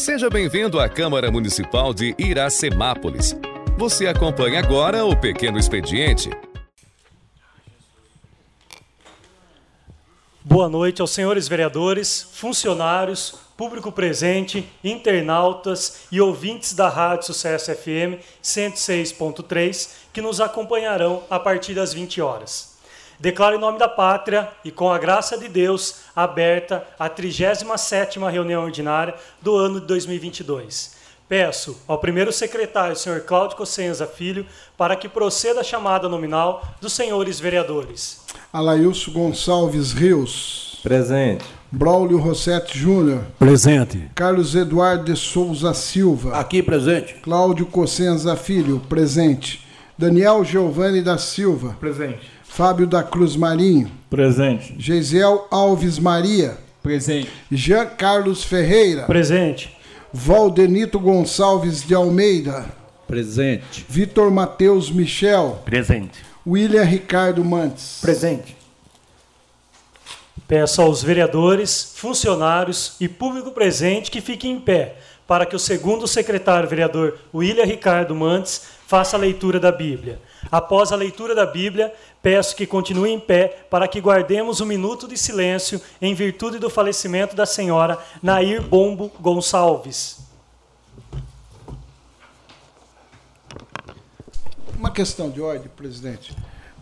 Seja bem-vindo à Câmara Municipal de Iracemápolis. Você acompanha agora o Pequeno Expediente. Boa noite aos senhores vereadores, funcionários, público presente, internautas e ouvintes da Rádio Sucesso FM 106.3 que nos acompanharão a partir das 20 horas. Declaro em nome da pátria e com a graça de Deus aberta a 37ª reunião ordinária do ano de 2022. Peço ao primeiro secretário, senhor Cláudio Cossenza Filho, para que proceda a chamada nominal dos senhores vereadores. Alailson Gonçalves Rios. Presente. Braulio Rossetti Júnior. Presente. Carlos Eduardo de Souza Silva. Aqui presente. Cláudio Cossenza Filho. Presente. Daniel Giovanni da Silva. Presente. Fábio da Cruz Marinho. Presente. Geisel Alves Maria. Presente. Jean Carlos Ferreira. Presente. Valdenito Gonçalves de Almeida. Presente. Vitor Matheus Michel. Presente. William Ricardo Mantes. Presente. Peço aos vereadores, funcionários e público presente que fiquem em pé para que o segundo secretário vereador William Ricardo Mantes faça a leitura da Bíblia. Após a leitura da Bíblia, peço que continue em pé para que guardemos um minuto de silêncio em virtude do falecimento da senhora Nair Bombo Gonçalves. Uma questão de ordem, presidente.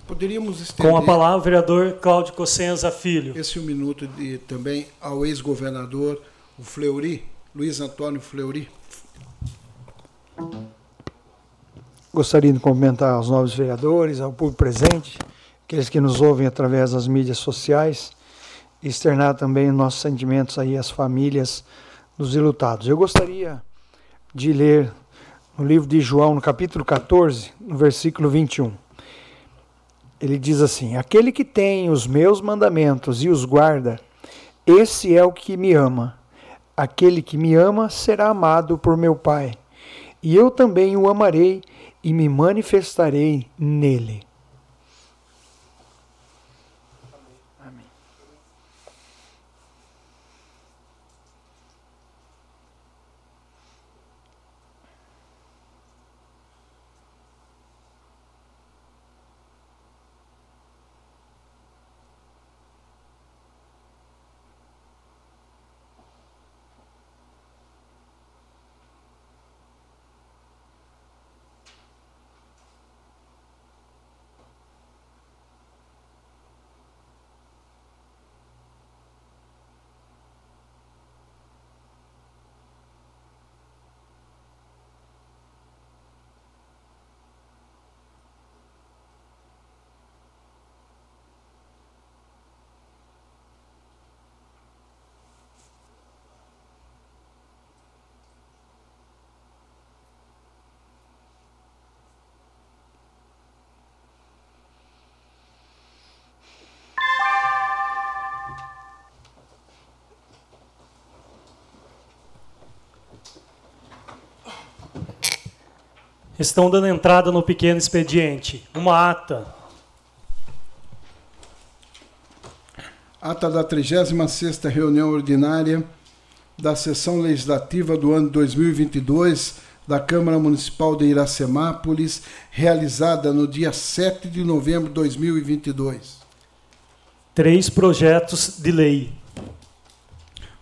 Poderíamos estender Com a palavra, o vereador Cláudio Cossenza Filho. esse um minuto de, também ao ex-governador, o Fleury, Luiz Antônio Fleury. Gostaria de cumprimentar aos novos vereadores, ao público presente, aqueles que nos ouvem através das mídias sociais, e externar também nossos sentimentos aí às famílias dos ilutados. Eu gostaria de ler no livro de João, no capítulo 14, no versículo 21. Ele diz assim: Aquele que tem os meus mandamentos e os guarda, esse é o que me ama. Aquele que me ama será amado por meu Pai, e eu também o amarei e me manifestarei nele. Estão dando entrada no pequeno expediente. Uma ata. Ata da 36ª reunião ordinária da sessão legislativa do ano 2022 da Câmara Municipal de Iracemápolis, realizada no dia 7 de novembro de 2022. Três projetos de lei.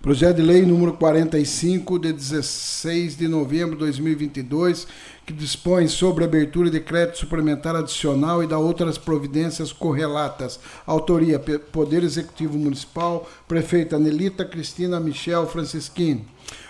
Projeto de Lei número 45, de 16 de novembro de 2022, que dispõe sobre abertura de crédito suplementar adicional e da outras providências correlatas. Autoria: Poder Executivo Municipal, Prefeita Nelita Cristina Michel Francisquini.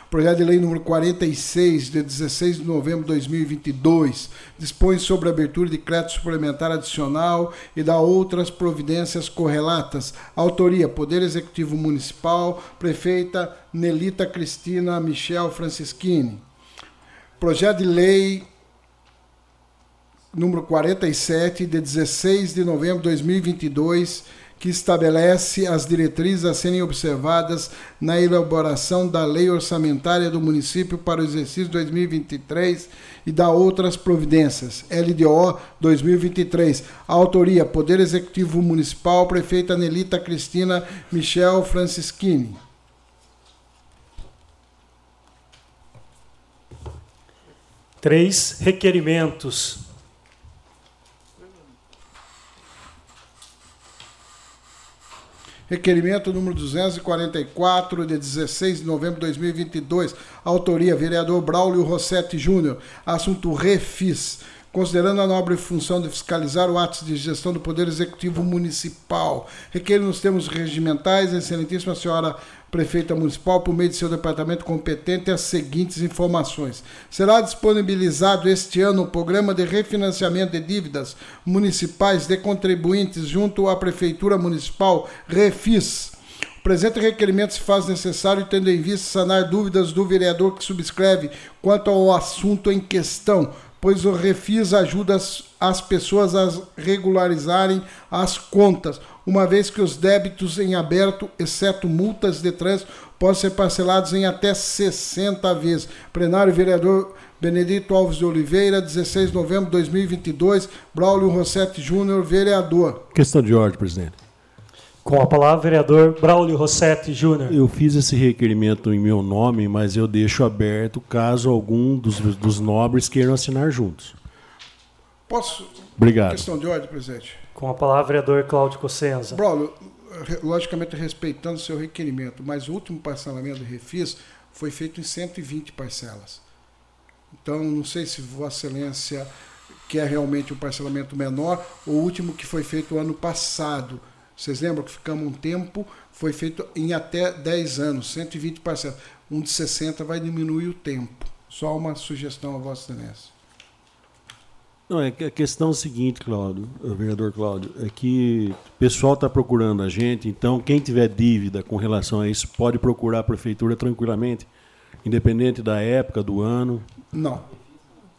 Projeto de Lei número 46, de 16 de novembro de 2022, dispõe sobre a abertura de crédito suplementar adicional e da outras providências correlatas. Autoria: Poder Executivo Municipal, Prefeita Nelita Cristina Michel Francisquini. Projeto de Lei número 47, de 16 de novembro de 2022, que estabelece as diretrizes a serem observadas na elaboração da lei orçamentária do município para o exercício 2023 e da outras providências. LDO 2023. Autoria: Poder Executivo Municipal, Prefeita Nelita Cristina Michel Francisquini. Três requerimentos. Requerimento número 244, de 16 de novembro de 2022. Autoria: vereador Braulio Rossetti Júnior. Assunto: Refis. Considerando a nobre função de fiscalizar o ato de gestão do Poder Executivo Municipal, requer nos termos regimentais, Excelentíssima Senhora Prefeita Municipal, por meio de seu departamento competente, as seguintes informações. Será disponibilizado este ano o programa de refinanciamento de dívidas municipais de contribuintes junto à Prefeitura Municipal, Refis. O presente requerimento se faz necessário tendo em vista sanar dúvidas do vereador que subscreve quanto ao assunto em questão, pois o Refis ajuda as, as pessoas a regularizarem as contas, uma vez que os débitos em aberto, exceto multas de trânsito, podem ser parcelados em até 60 vezes. Plenário vereador Benedito Alves de Oliveira, 16 de novembro de 2022, Braulio Rossetti Júnior, vereador. Questão de ordem, presidente. Com a palavra, vereador Braulio Rossetti Júnior. Eu fiz esse requerimento em meu nome, mas eu deixo aberto caso algum dos, dos nobres queiram assinar juntos. Posso? Obrigado. Questão de ordem, presidente. Com a palavra, vereador Cláudio Cossenza. Braulio, logicamente respeitando o seu requerimento, mas o último parcelamento do Refis foi feito em 120 parcelas. Então, não sei se Vossa Excelência quer realmente um parcelamento menor, ou o último que foi feito ano passado. Vocês lembram que ficamos um tempo, foi feito em até 10 anos, 120 parcelas. Um de 60 vai diminuir o tempo. Só uma sugestão a Vossa Excelência. Não, é que a questão é a seguinte, Cláudio, eh, vereador Cláudio, é que o pessoal está procurando a gente, então quem tiver dívida com relação a isso pode procurar a prefeitura tranquilamente, independente da época, do ano, Não.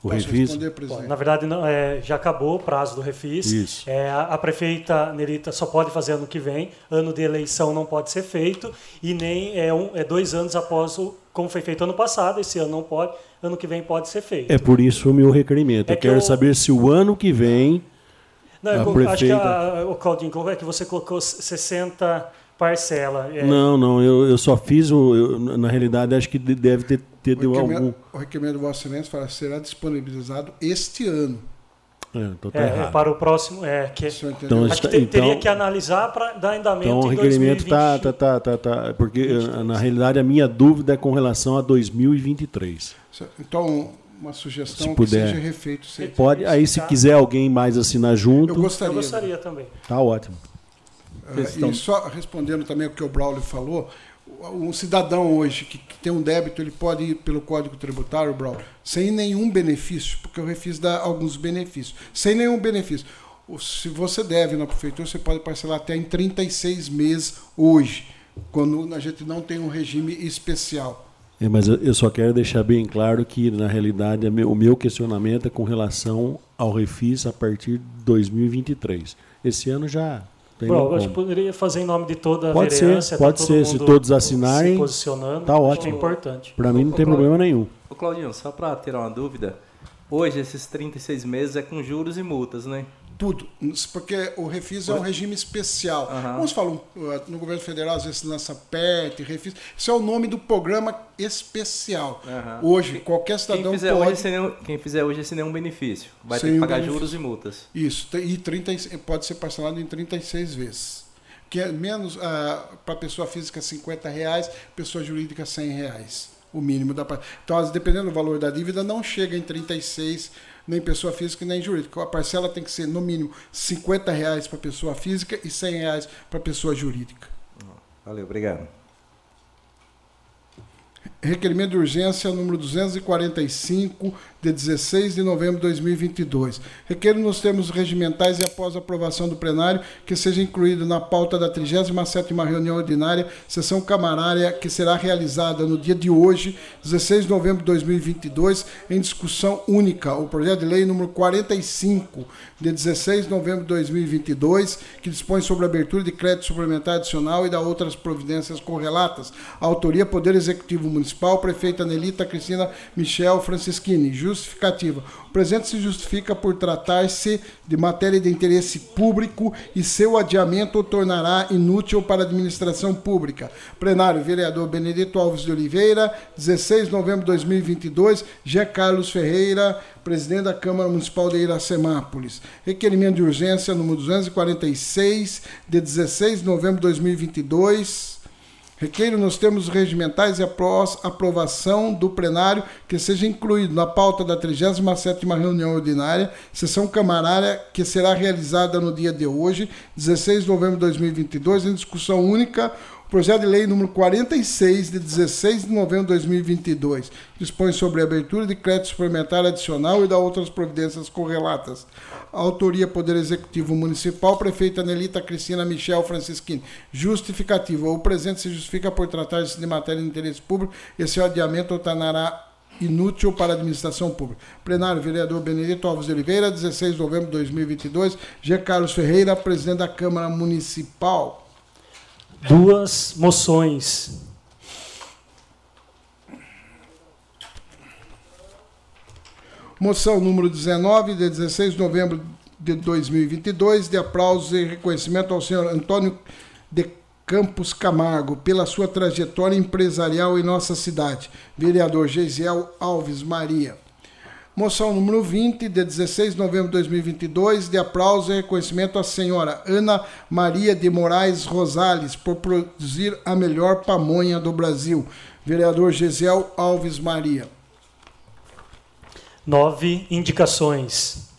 O Posso refis. Bom, na verdade, não, é, já acabou o prazo do refis. Isso. É, a, a prefeita Nerita só pode fazer ano que vem. Ano de eleição não pode ser feito. E nem é, um, é dois anos após o. Como foi feito ano passado, esse ano não pode, ano que vem pode ser feito. É por isso o meu requerimento. É eu que quero eu- saber se o ano que vem. Não, eu a co- acho que prefeita- a, o Claudinho colocou é que você colocou 60 parcelas. É, Não, não, eu, eu só fiz o. eu, na realidade, acho que de- deve ter, O algum. requerimento, o requerimento de Vossa Excelência fala, será disponibilizado este ano. É, então tá é, errado. para o próximo. É, que? Então, acho que está- te- teria então- que analisar para dar andamento Então o requerimento 2020. tá, tá, tá, tá, tá. Porque eh, na realidade a minha dúvida é com relação a 2023. Então, uma sugestão Se que puder. seja refeito. esse- Pode, aí se quiser alguém mais assinar Eu junto, gostaria. Eu gostaria também. tá ótimo. Ah, E só respondendo também o que o Braulio falou, um cidadão hoje que, que tem um débito, ele pode ir pelo Código Tributário, Braulio, sem nenhum benefício, porque eu refiz dar alguns benefícios, sem nenhum benefício. O- Se você deve na prefeitura, você pode parcelar até em 36 meses hoje, quando a gente não tem um regime especial. É, mas eu, só quero deixar bem claro que na realidade o meu questionamento é com relação ao refis a partir de 2023. Esse ano já tem acho que poderia fazer em nome de toda a Pode ser, vereança. pode tá ser. Se todos assinarem, se posicionando. tá acho ótimo. É importante. Para mim não tem problema nenhum. Ô Claudinho, só para tirar uma dúvida, hoje esses 36 meses é com juros e multas, né? Tudo, porque o refis é um regime especial. Aham. Uns falam uh, no governo federal, às vezes lança PET, refis. Isso é o nome do programa especial. Aham. Hoje, qualquer Quem cidadão fizer, pode. hoje sem nenhum, quem fizer hoje sem nenhum benefício vai ter que pagar benefício. juros e multas. Isso, e 30, e pode ser parcelado em 36 vezes. Que é menos para pessoa física 50 reais, pessoa jurídica 100 reais. O mínimo da Então, dependendo do valor da dívida, não chega em 36, nem pessoa física nem jurídica. A parcela tem que ser, no mínimo, 50 reais para pessoa física e 100 reais para pessoa jurídica. Valeu, obrigado. Requerimento de urgência número 245, de 16 de novembro de 2022. Requeiro nos termos regimentais e após aprovação do plenário que seja incluído na pauta da 37ª reunião ordinária, sessão camarária que será realizada no dia de hoje, 16 de novembro de 2022, em discussão única, o projeto de lei número 45, de 16 de novembro de 2022, que dispõe sobre a abertura de crédito suplementar adicional e da outras providências correlatas. Autoria Poder Executivo Municipal prefeita Nelita Cristina Michel Francischini. Justificativa. O presente se justifica por tratar-se de matéria de interesse público e seu adiamento o tornará inútil para a administração pública. Plenário, vereador Benedito Alves de Oliveira, 16 de novembro de 2022, G. Carlos Ferreira, presidente da Câmara Municipal de Iracemápolis. Requerimento de urgência número 246, de 16 de novembro de 2022. Requeiro nos termos regimentais e após aprovação do plenário que seja incluído na pauta da 37ª reunião ordinária, sessão camarária que será realizada no dia de hoje, 16 de novembro de 2022, em discussão única, Projeto de Lei número 46, de 16 de novembro de 2022, dispõe sobre a abertura de crédito suplementar adicional e da outras providências correlatas. Autoria Poder Executivo Municipal, prefeita Nelita Cristina Michel Francisquini. Justificativa. O presente se justifica por tratar-se de matéria de interesse público. Esse adiamento tornará inútil para a administração pública. Plenário, vereador Benedito Alves Oliveira, 16 de novembro de 2022. G. Carlos Ferreira, presidente da Câmara Municipal duas moções. Moção número 19, de 16 de novembro de 2022, de aplausos e reconhecimento ao senhor Antônio de Campos Camargo pela sua trajetória empresarial em nossa cidade. Vereador Geisiel Alves Maria. Moção número 20, de 16 de novembro de 2022, de aplauso e reconhecimento à senhora Ana Maria de Moraes Rosales por produzir a melhor pamonha do Brasil. Vereador Gesiel Alves Maria. Nove indicações.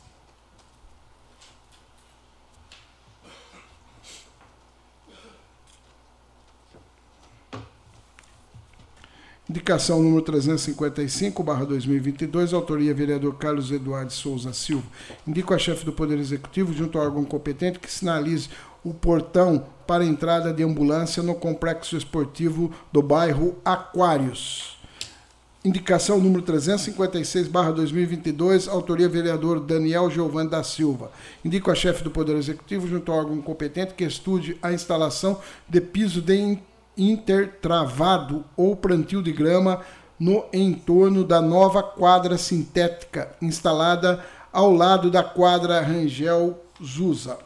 Indicação número 355, barra 2022, autoria vereador Carlos Eduardo Souza Silva. Indico a chefe do Poder Executivo, junto ao órgão competente, que sinalize o portão para entrada de ambulância no complexo esportivo do bairro Aquários. Indicação número 356, barra 2022, autoria vereador Daniel Giovanni da Silva. Indico a chefe do Poder Executivo, junto ao órgão competente, que estude a instalação de piso de intertravado ou plantio de grama no entorno da nova quadra sintética instalada ao lado da quadra Rangel Zusa.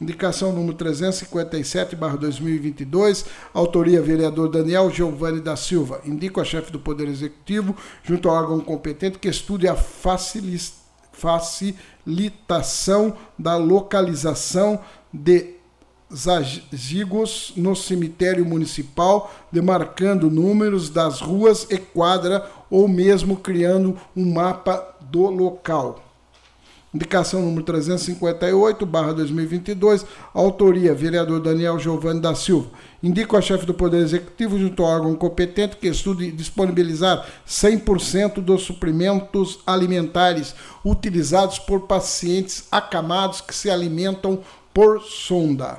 Indicação número 357/2022, autoria vereador Daniel Giovanni da Silva. Indico a chefe do Poder Executivo, junto ao órgão competente, que estude a facilitação da localização de zagigos no cemitério municipal, demarcando números das ruas e quadra ou mesmo criando um mapa do local. Indicação número 358, barra 2022, autoria, vereador Daniel Giovanni da Silva. Indico a chefe do Poder Executivo, junto ao órgão competente, que estude disponibilizar 100% dos suprimentos alimentares utilizados por pacientes acamados que se alimentam por sonda.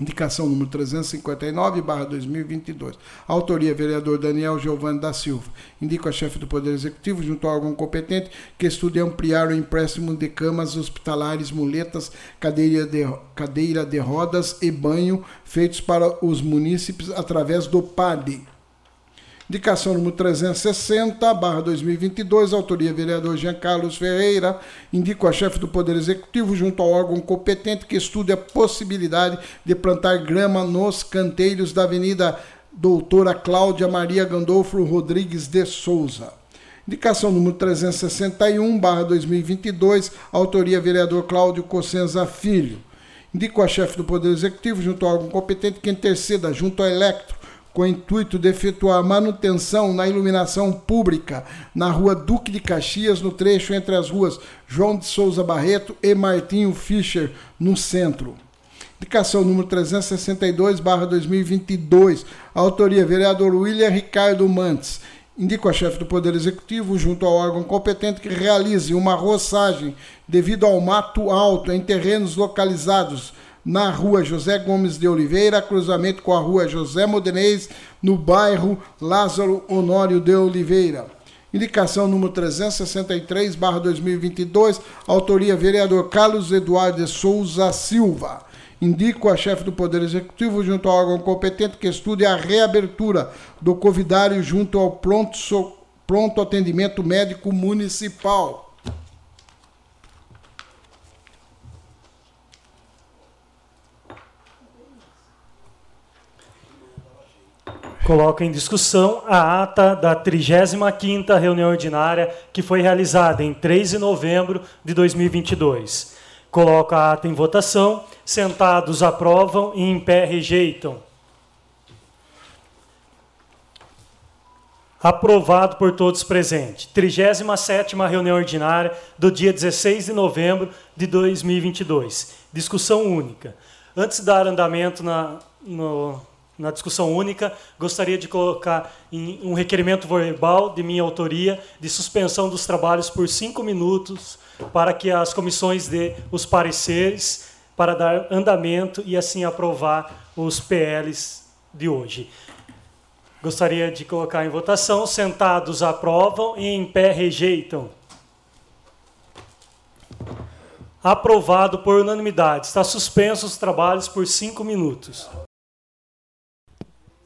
Indicação número 359, barra 2022. Autoria, vereador Daniel Giovanni da Silva. Indico a chefe do Poder Executivo, junto ao órgão competente, que estude ampliar o empréstimo de camas hospitalares, muletas, cadeira de, cadeira de rodas e banho feitos para os munícipes através do PAD. Indicação número 360, barra 2022, autoria vereador Jean Carlos Ferreira. Indico a chefe do Poder Executivo, junto ao órgão competente, que estude a possibilidade de plantar grama nos canteiros da Avenida Doutora Cláudia Maria Gandolfo Rodrigues de Souza. Indicação número 361, barra 2022, autoria vereador Cláudio Cossenza Filho. Indico a chefe do Poder Executivo, junto ao órgão competente, que interceda junto ao Electro com o intuito de efetuar manutenção na iluminação pública na rua Duque de Caxias, no trecho entre as ruas João de Souza Barreto e Martinho Fischer, no centro. Indicação número 362, barra 2022. Autoria, vereador William Ricardo Mantes. Indico a chefe do Poder Executivo, junto ao órgão competente, que realize uma roçagem devido ao mato alto em terrenos localizados na rua José Gomes de Oliveira, cruzamento com a rua José Modenês, no bairro Lázaro Honório de Oliveira. Indicação número 363, barra 2022, autoria vereador Carlos Eduardo Souza Silva. indico a chefe do Poder Executivo, junto ao órgão competente, que estude a reabertura do Covidário junto ao pronto, so, pronto atendimento médico municipal. Coloco em discussão a ata da 35ª reunião ordinária que foi realizada em 3 de novembro de 2022. Coloco a ata em votação. Sentados aprovam e em pé rejeitam. Aprovado por todos presentes. 37ª reunião ordinária do dia 16 de novembro de 2022. Discussão única. Antes de dar andamento na, no, na discussão única, gostaria de colocar um requerimento verbal de minha autoria de suspensão dos trabalhos por cinco minutos para que as comissões dê os pareceres para dar andamento e assim aprovar os PLs de hoje. Gostaria de colocar em votação. Sentados aprovam e em pé rejeitam. Aprovado por unanimidade. Está suspenso os trabalhos por cinco minutos.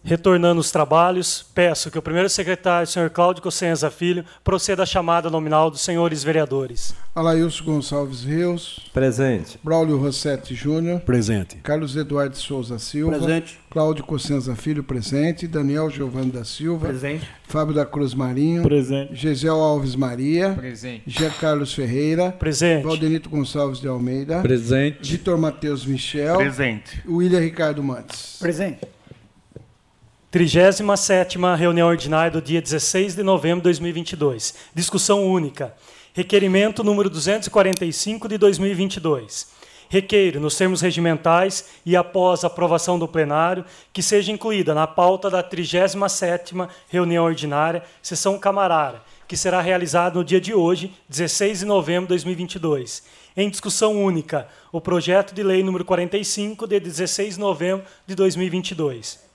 Retornando os trabalhos, peço que o primeiro secretário, senhor Cláudio Cossenza Filho, proceda à chamada nominal dos senhores vereadores. Alailson Gonçalves Rios. Presente. Braulio Rossetti Júnior. Presente. Carlos Eduardo Souza Silva. Presente. Cláudio Cossenza Filho, presente. Daniel Giovanni da Silva. Presente. Fábio da Cruz Marinho. Presente. Gisel Alves Maria. Presente. Jean Carlos Ferreira. Presente. Valdenito Gonçalves de Almeida. Presente. Vitor Matheus Michel. Presente. William Ricardo Mantes. Presente. 37ª reunião ordinária do dia 16 de novembro de 2022. Discussão única. Requerimento número 245 de 2022. Requeiro, nos termos regimentais e após aprovação do plenário, que seja incluída na pauta da 37ª reunião ordinária, sessão camarara, que será realizada no dia de hoje, 16 de novembro de 2022. Em discussão única, o projeto de lei número 45 de 16 de novembro de 2022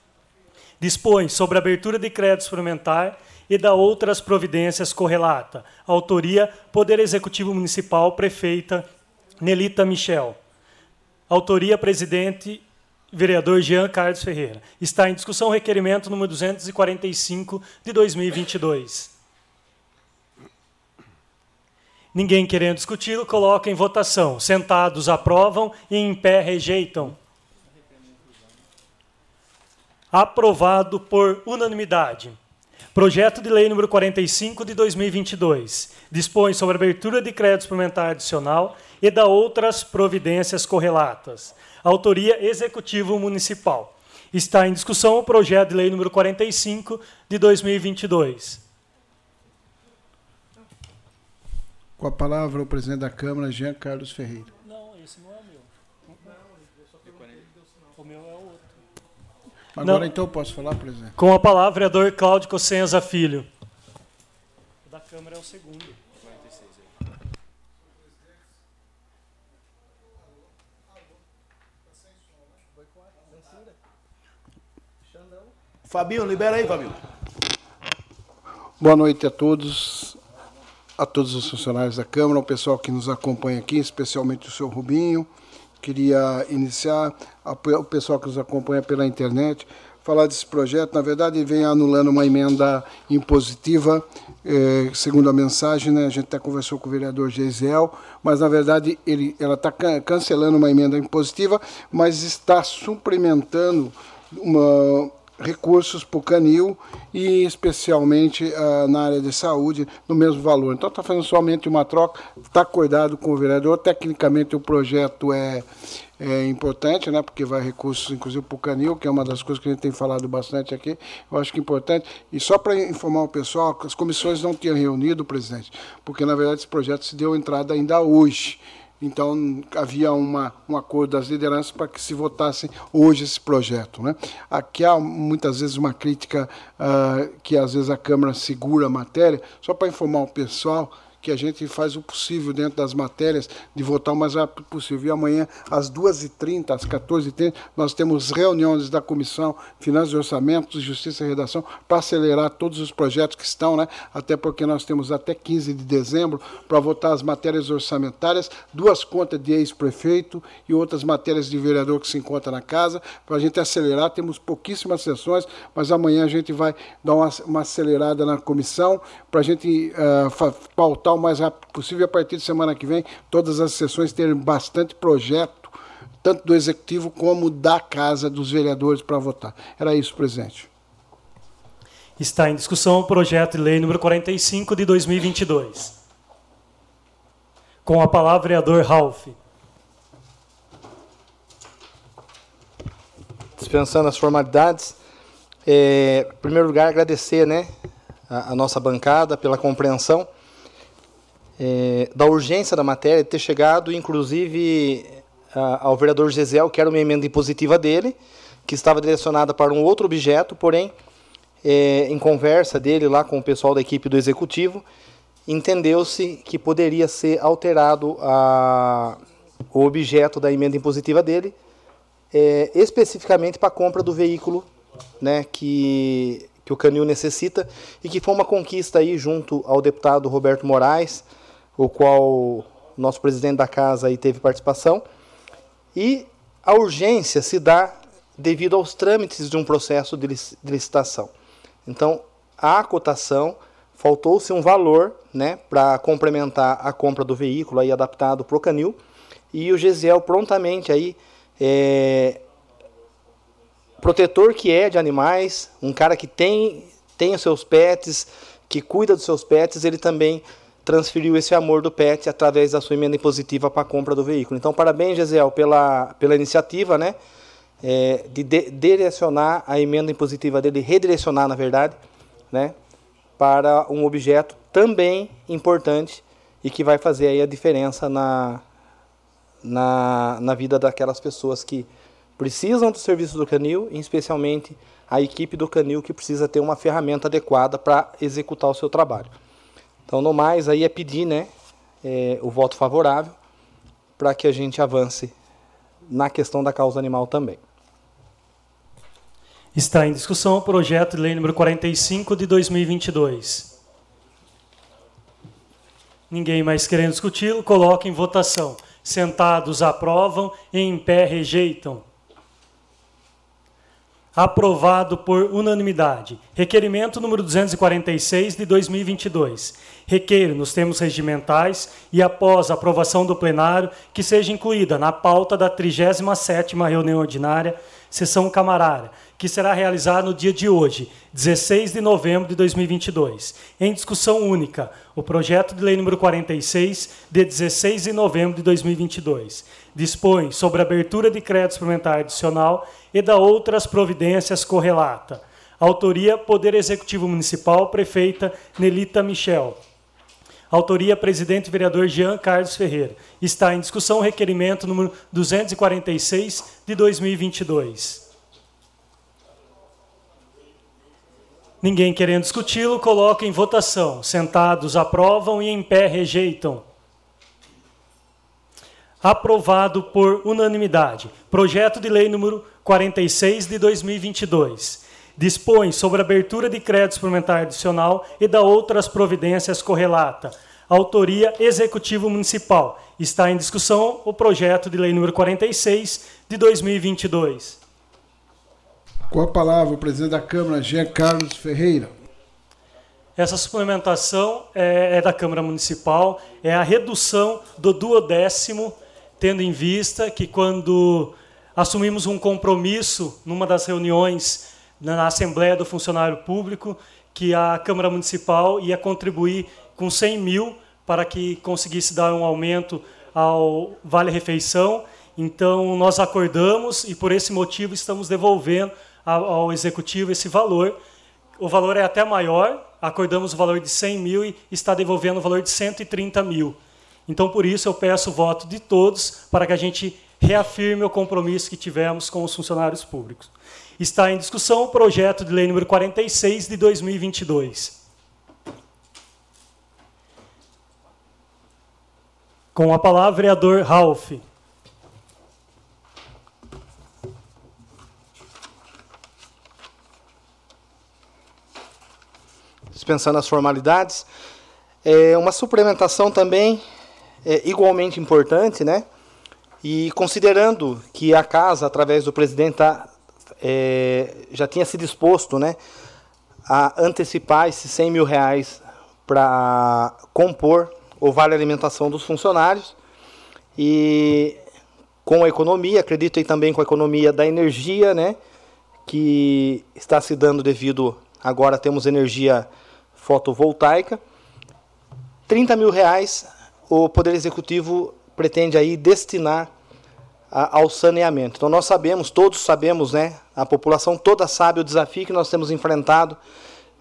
dispõe sobre a abertura de crédito suplementar e da outras providências correlata. Autoria: Poder Executivo Municipal, Prefeita Nelita Michel. Autoria: Presidente Vereador Jean Carlos Ferreira. Está em discussão o requerimento número 245 de 2022. Ninguém querendo discuti-lo, coloca em votação. Sentados aprovam e em pé rejeitam aprovado por unanimidade. Projeto de Lei número 45 de 2022 dispõe sobre abertura de crédito suplementar adicional e da outras providências correlatas. Autoria Executivo Municipal. Está em discussão o projeto de lei número 45 de 2022. Com a palavra o presidente da Câmara, Jean Carlos Ferreira. Não, esse não é o meu. O meu é o outro. Agora Não. então eu posso falar, presidente? Com a palavra, vereador Cláudio Cossenza Filho. O da Câmara é o segundo. Fabinho, libera aí, Fabinho. Boa noite a todos, a todos os funcionários da Câmara, ao pessoal que nos acompanha aqui, especialmente o seu Rubinho. Queria iniciar, o pessoal que nos acompanha pela internet, falar desse projeto. Na verdade, ele vem anulando uma emenda impositiva, eh, segundo a mensagem, né, a gente até conversou com o vereador Geisel, mas na verdade ele, ela está cancelando uma emenda impositiva, mas está suplementando uma, recursos para o canil e especialmente ah, na área de saúde no mesmo valor. Então está fazendo somente uma troca, está acordado com o vereador. Tecnicamente o projeto é, é importante, né, porque vai recursos inclusive para o canil, que é uma das coisas que a gente tem falado bastante aqui. Eu acho que é importante. E só para informar o pessoal, as comissões não tinham reunido, presidente, porque na verdade esse projeto se deu entrada ainda hoje. Então, havia uma, um acordo das lideranças para que se votasse hoje esse projeto. Né? Aqui há muitas vezes uma crítica ah, que às vezes a Câmara segura a matéria, só para informar o pessoal que a gente faz o possível dentro das matérias de votar o mais rápido possível. E amanhã, às 2h30, às 14h30, nós temos reuniões da Comissão Finanças e Orçamentos, Justiça e Redação, para acelerar todos os projetos que estão, né? até porque nós temos até 15 de dezembro para votar as matérias orçamentárias, duas contas de ex-prefeito e outras matérias de vereador que se encontra na casa, para a gente acelerar. Temos pouquíssimas sessões, mas amanhã a gente vai dar uma, uma acelerada na comissão para a gente uh, pautar o mais rápido possível. A partir de semana que vem, todas as sessões terem bastante projeto, tanto do executivo como da casa dos vereadores para votar. Era isso, presidente. Está em discussão o projeto de lei número 45 de 2022. Com a palavra, vereador Ralph. Dispensando as formalidades, é, em primeiro lugar, agradecer né, a, a nossa bancada pela compreensão é, da urgência da matéria, de ter chegado, inclusive, a, ao vereador Gisel, que era uma emenda impositiva dele, que estava direcionada para um outro objeto, porém, é, em conversa dele lá com o pessoal da equipe do executivo, entendeu-se que poderia ser alterado a, o objeto da emenda impositiva dele, é, especificamente para a compra do veículo né, que, que o Canil necessita e que foi uma conquista aí junto ao deputado Roberto Moraes, o qual nosso presidente da casa aí teve participação. E a urgência se dá devido aos trâmites de um processo de licitação. Então, a cotação faltou-se um valor, né, para complementar a compra do veículo aí adaptado para o canil, e o Gesiel prontamente aí é, protetor que é de animais, um cara que tem tem os seus pets, que cuida dos seus pets, ele também transferiu esse amor do pet através da sua emenda impositiva para a compra do veículo. Então, parabéns, Gesiel, pela, pela iniciativa, né? É, de, de direcionar a emenda impositiva dele, redirecionar, na verdade, né? Para um objeto também importante e que vai fazer aí a diferença na, na, na vida daquelas pessoas que precisam do serviço do canil, especialmente a equipe do canil que precisa ter uma ferramenta adequada para executar o seu trabalho. Então, no mais, aí é pedir né, é, o voto favorável para que a gente avance na questão da causa animal também. Está em discussão o projeto de lei número 45 de 2022. Ninguém mais querendo discuti-lo, coloca em votação. Sentados aprovam, em pé rejeitam. Aprovado por unanimidade. Requerimento número 246 de 2022. Requeiro nos termos regimentais e após a aprovação do plenário que seja incluída na pauta da 37ª reunião ordinária, sessão camarária, que será realizada no dia de hoje, 16 de novembro de 2022. Em discussão única, o projeto de lei número 46, de 16 de novembro de 2022. Dispõe sobre a abertura de crédito suplementar adicional e da outras providências correlata. Autoria: Poder Executivo Municipal, prefeita Nelita Michel. Autoria: Presidente Vereador Jean Carlos Ferreira. Está em discussão o requerimento número 246 de 2022. Ninguém querendo discuti-lo, coloca em votação. Sentados aprovam e em pé rejeitam. Aprovado por unanimidade. Projeto de lei número 46 de 2022. Dispõe sobre a abertura de crédito suplementar adicional e da outras providências correlata. Autoria Executivo Municipal. Está em discussão o projeto de lei número 46 de 2022. Com a palavra, o presidente da Câmara, Jean Carlos Ferreira. Essa suplementação é, é, da Câmara Municipal, é a redução do duodécimo, tendo em vista que quando assumimos um compromisso numa das reuniões na Assembleia do Funcionário Público, que a Câmara Municipal ia contribuir com 100 mil para que conseguisse dar um aumento ao Vale Refeição. Então, nós acordamos e, por esse motivo, estamos devolvendo ao executivo esse valor. O valor é até maior, acordamos o valor de 100 mil e está devolvendo o valor de 130 mil. Então, por isso, eu peço o voto de todos para que a gente reafirme o compromisso que tivemos com os funcionários públicos. Está em discussão o projeto de lei número 46 de 2022. Com a palavra, vereador Ralph. Dispensando as formalidades. É uma suplementação também é, igualmente importante, né? E considerando que a casa, através do presidente, tá, é, já tinha se disposto né, a antecipar esses 100 mil reais para compor o vale alimentação dos funcionários. E com a economia, acredito aí também com a economia da energia, né, que está se dando devido agora temos energia fotovoltaica. 30 mil reais o Poder Executivo pretende aí destinar a, ao saneamento. Então nós sabemos, todos sabemos, né, a população toda sabe o desafio que nós temos enfrentado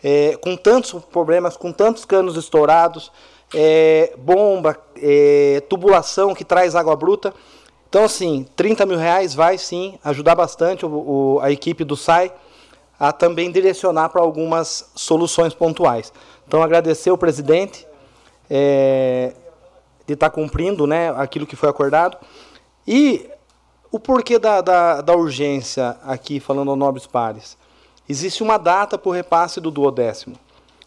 é, com tantos problemas, com tantos canos estourados, é, bomba, é, tubulação que traz água bruta. Então, assim, 30 mil reais vai sim ajudar bastante o, o, a equipe do SAI a também direcionar para algumas soluções pontuais. Então, agradecer ao presidente é, de estar tá cumprindo né, aquilo que foi acordado. E o porquê da, da, da urgência aqui, falando ao Nobres Pares? Existe uma data para o repasse do duodécimo.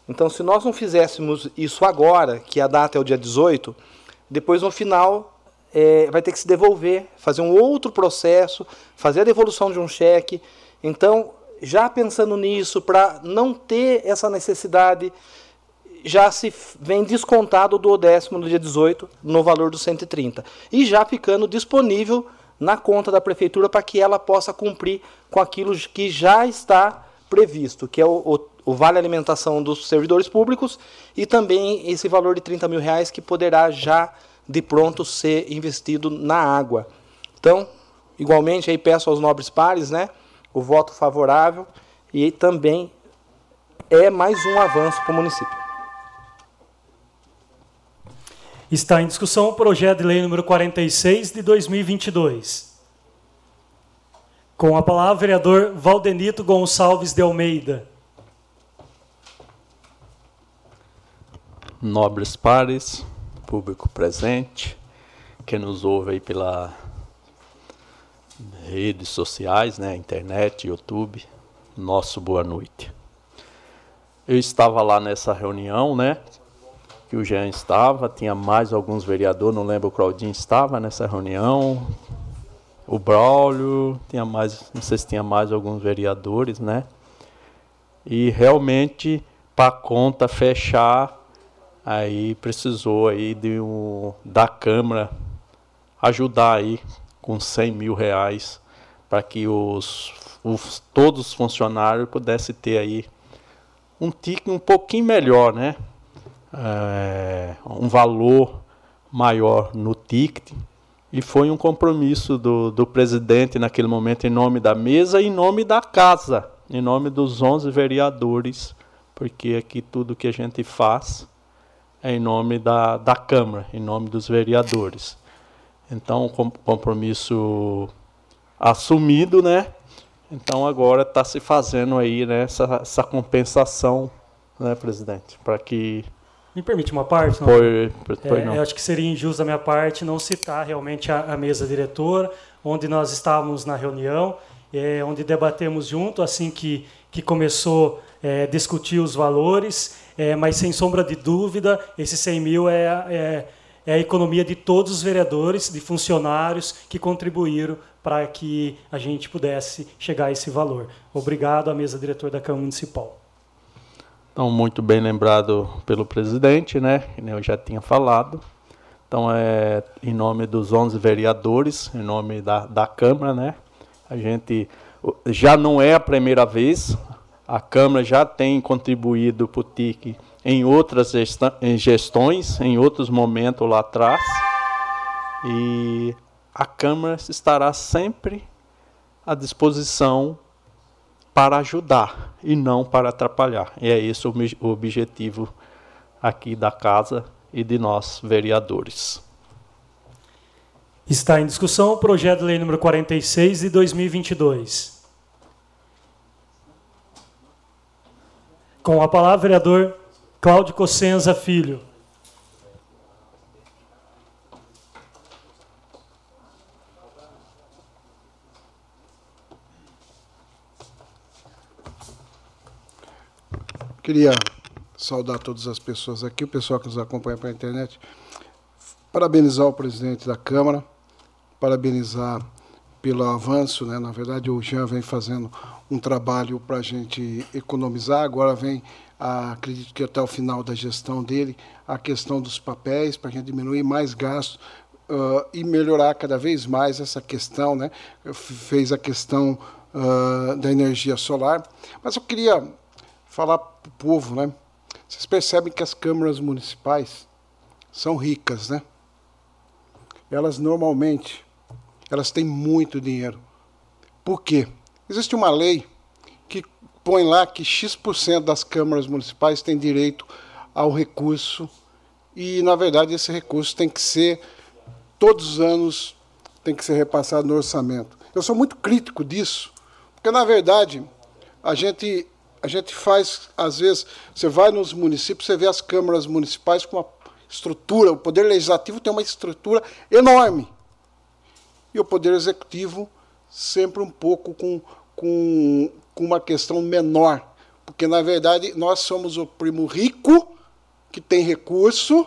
Então, se nós não fizéssemos isso agora, que a data é o dia 18, depois no final é, vai ter que se devolver, fazer um outro processo, fazer a devolução de um cheque. Então, já pensando nisso, para não ter essa necessidade, já se vem descontado do décimo no dia 18, no valor dos 130. E já ficando disponível na conta da prefeitura para que ela possa cumprir com aquilo que já está previsto, que é o, o, o, vale alimentação dos servidores públicos e também esse valor de 30 mil reais que poderá já de pronto ser investido na água. Então, igualmente aí peço aos nobres pares, né, o voto favorável e também é mais um avanço para o município. Está em discussão o projeto de lei número 46 de 2022. Com a palavra, o vereador Valdenito Gonçalves de Almeida. Nobres pares, público presente, que nos ouve aí pela redes sociais, né, internet, YouTube, nosso boa noite. Eu estava lá nessa reunião, né, que o Jean estava, tinha mais alguns vereadores, não lembro, o Claudinho estava nessa reunião, o Braulio, tinha mais, não sei se tinha mais alguns vereadores, né? E realmente, para a conta fechar, aí precisou aí de um, da Câmara ajudar aí com 100 mil reais para que os, os, todos os funcionários pudessem ter aí um tique um pouquinho melhor, né? é, um valor maior no ticket e foi um compromisso do, do presidente naquele momento em nome da mesa e em nome da casa, em nome dos 11 vereadores, porque aqui tudo que a gente faz é em nome da, da Câmara, em nome dos vereadores. Então, com, compromisso assumido, né? Então agora está se fazendo aí né, essa, essa compensação, né, presidente, para que me permite uma parte? Não? Foi, foi é, não. Eu acho que seria injusto da minha parte não citar realmente a, a mesa diretora, onde nós estávamos na reunião, é, onde debatemos junto, assim que, que começou a é, discutir os valores, é, mas sem sombra de dúvida, esses 100 mil é, é, a economia de todos os vereadores, de funcionários que contribuíram para que a gente pudesse chegar a esse valor. Obrigado à mesa diretora da Câmara Municipal. Então, muito bem lembrado pelo presidente, né? Eu já tinha falado. Então, é em nome dos 11 vereadores, em nome da, da Câmara, né? A gente já não é a primeira vez, a Câmara já tem contribuído para o TIC em outras gestões, em outros momentos lá atrás. E a Câmara estará sempre à disposição para ajudar e não para atrapalhar. E é esse o objetivo aqui da casa e de nós vereadores. Está em discussão o projeto de lei número 46 de 2022. Com a palavra, vereador Cláudio Cossenza Filho. Queria saudar todas as pessoas aqui, o pessoal que nos acompanha pela internet. Parabenizar o presidente da Câmara, parabenizar pelo avanço, né? Na verdade, o Jean vem fazendo um trabalho para a gente economizar, agora vem acredito que até o final da gestão dele, a questão dos papéis, para a gente diminuir mais gastos uh, e melhorar cada vez mais essa questão, né? Fez a questão uh, da energia solar, mas eu queria falar para o povo, né? Vocês percebem que as câmaras municipais são ricas, né? Elas normalmente elas têm muito dinheiro. Por quê? Existe uma lei põe lá que X% das câmaras municipais têm direito ao recurso e, na verdade, esse recurso tem que ser, todos os anos, tem que ser repassado no orçamento. Eu sou muito crítico disso, porque, na verdade, a gente, a gente faz, às vezes, você vai nos municípios, você vê as câmaras municipais com uma estrutura, o Poder Legislativo tem uma estrutura enorme e o Poder Executivo sempre um pouco com, com, com uma questão menor. Porque, na verdade, nós somos o primo rico, que tem recurso,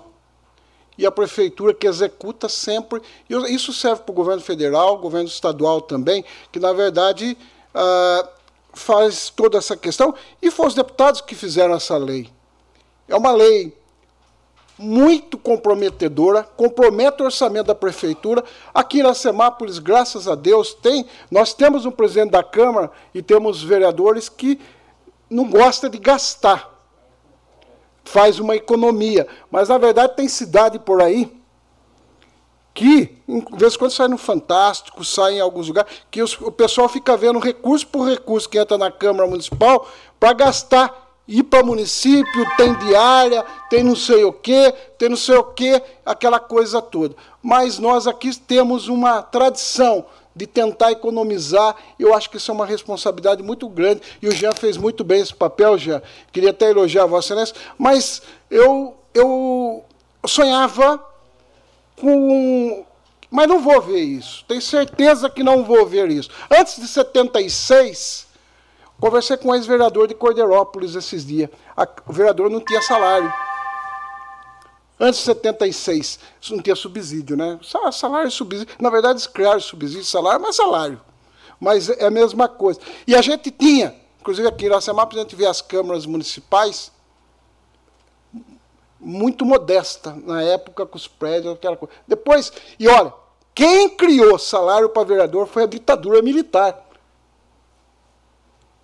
e a prefeitura que executa sempre. Isso serve para o governo federal, governo estadual também, que, na verdade, ah, faz toda essa questão. E foram os deputados que fizeram essa lei. É uma lei muito comprometedora, compromete o orçamento da prefeitura. Aqui na Semápolis, graças a Deus, tem, nós temos um presidente da Câmara e temos vereadores que não gosta de gastar. Faz uma economia. Mas, na verdade, tem cidade por aí que, de vez em quando, sai no Fantástico, sai em alguns lugares, que os, o pessoal fica vendo recurso por recurso que entra na Câmara Municipal para gastar ir para município, tem diária, tem não sei o quê, tem não sei o quê, aquela coisa toda. Mas nós aqui temos uma tradição de tentar economizar. Eu acho que isso é uma responsabilidade muito grande. E o Jean fez muito bem esse papel, Jean. Queria até elogiar a Vossa Excelência, mas eu, eu sonhava com. Mas não vou ver isso. Tenho certeza que não vou ver isso. Antes de 76, Conversei com um ex-vereador de Corderópolis esses dias. o vereador não tinha salário. Antes de 76, isso não tinha subsídio, né? Salário subsídio. Na verdade, criaram subsídio, salário, mas salário. Mas é a mesma coisa. E a gente tinha, inclusive aqui em Iracemap, a gente vê as câmaras municipais muito modesta na época com os prédios, aquela coisa. Depois, e olha, quem criou salário para vereador foi a ditadura militar.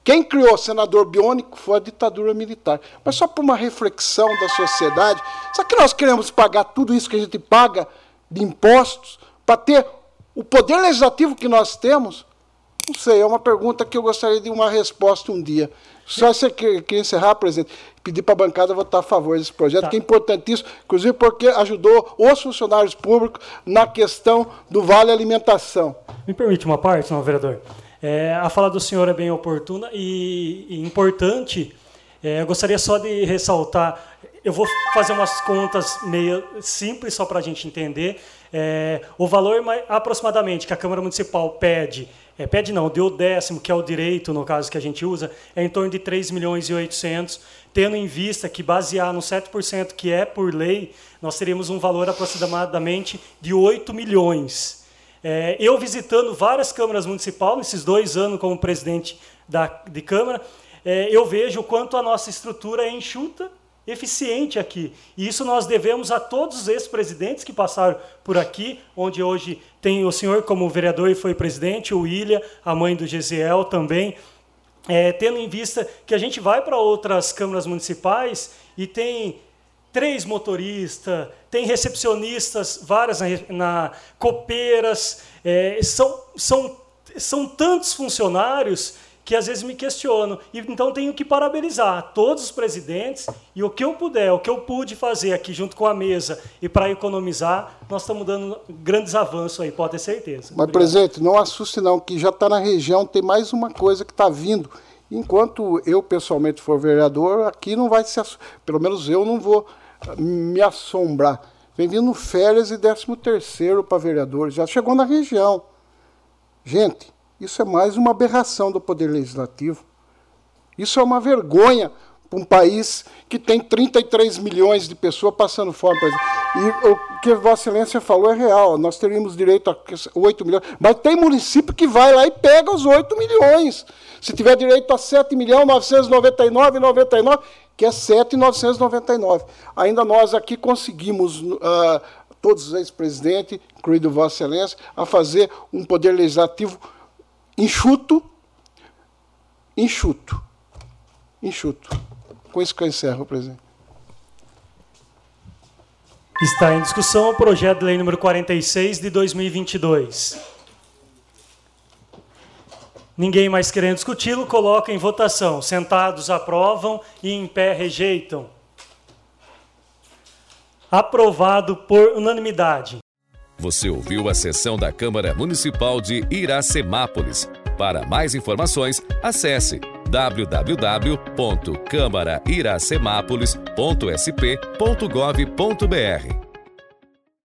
Quem criou o senador biônico foi a ditadura militar. Mas só por uma reflexão da sociedade, será que nós queremos pagar tudo isso que a gente paga de impostos para ter o poder legislativo que nós temos? Não sei, é uma pergunta que eu gostaria de uma resposta um dia. Só você quer encerrar, presidente, pedir para a bancada votar a favor desse projeto, tá. que é importantíssimo, inclusive porque ajudou os funcionários públicos na questão do vale alimentação. Me permite uma parte, senhor vereador? É, a fala do senhor é bem oportuna e, e importante. É, eu gostaria só de ressaltar, eu vou fazer umas contas meio simples só para a gente entender. É, o valor aproximadamente que a Câmara Municipal pede, é, pede não, deu décimo, que é o direito, no caso que a gente usa, é em torno de 3 milhões e 800, tendo em vista que basear no 7% que é por lei, nós teríamos um valor aproximadamente de 8 milhões. É, eu visitando várias câmaras municipais, nesses dois anos como presidente da, de Câmara, é, eu vejo o quanto a nossa estrutura é enxuta, eficiente aqui. E isso nós devemos a todos esses presidentes que passaram por aqui, onde hoje tem o senhor como vereador e foi presidente, o William, a mãe do Gesiel também, é, tendo em vista que a gente vai para outras câmaras municipais e tem três motoristas, tem recepcionistas, várias na, na copeiras, é, são, são, são tantos funcionários que às vezes me questionam. E, então tenho que parabenizar todos os presidentes e o que eu puder, o que eu pude fazer aqui junto com a mesa e para economizar, nós estamos dando grandes avanços aí, pode ter certeza. Mas, Obrigado. presidente, não assuste não, que já está na região, tem mais uma coisa que está vindo. Enquanto eu pessoalmente for vereador, aqui não vai ser, pelo menos eu não vou me assombrar. Vem vindo férias e 13 terceiro para vereadores. Já chegou na região. Gente, isso é mais uma aberração do Poder Legislativo. Isso é uma vergonha um país que tem 33 milhões de pessoas passando fome. E o que Vossa Excelência falou é real. Nós teríamos direito a 8 milhões. Mas tem município que vai lá e pega os 8 milhões. Se tiver direito a 7 milhões 999,99, que é 7,999. Ainda nós aqui conseguimos, uh, todos os ex-presidentes, incluído Vossa Excelência, a fazer um poder legislativo enxuto, enxuto, enxuto. Com isso que eu encerro, presidente. Está em discussão o projeto de lei número 46 de 2022. Ninguém mais querendo discuti-lo, coloca em votação. Sentados aprovam e em pé rejeitam. Aprovado por unanimidade. Você ouviu a sessão da Câmara Municipal de Iracemápolis. Para mais informações, acesse www.câmarairacemápolis.sp.gov.br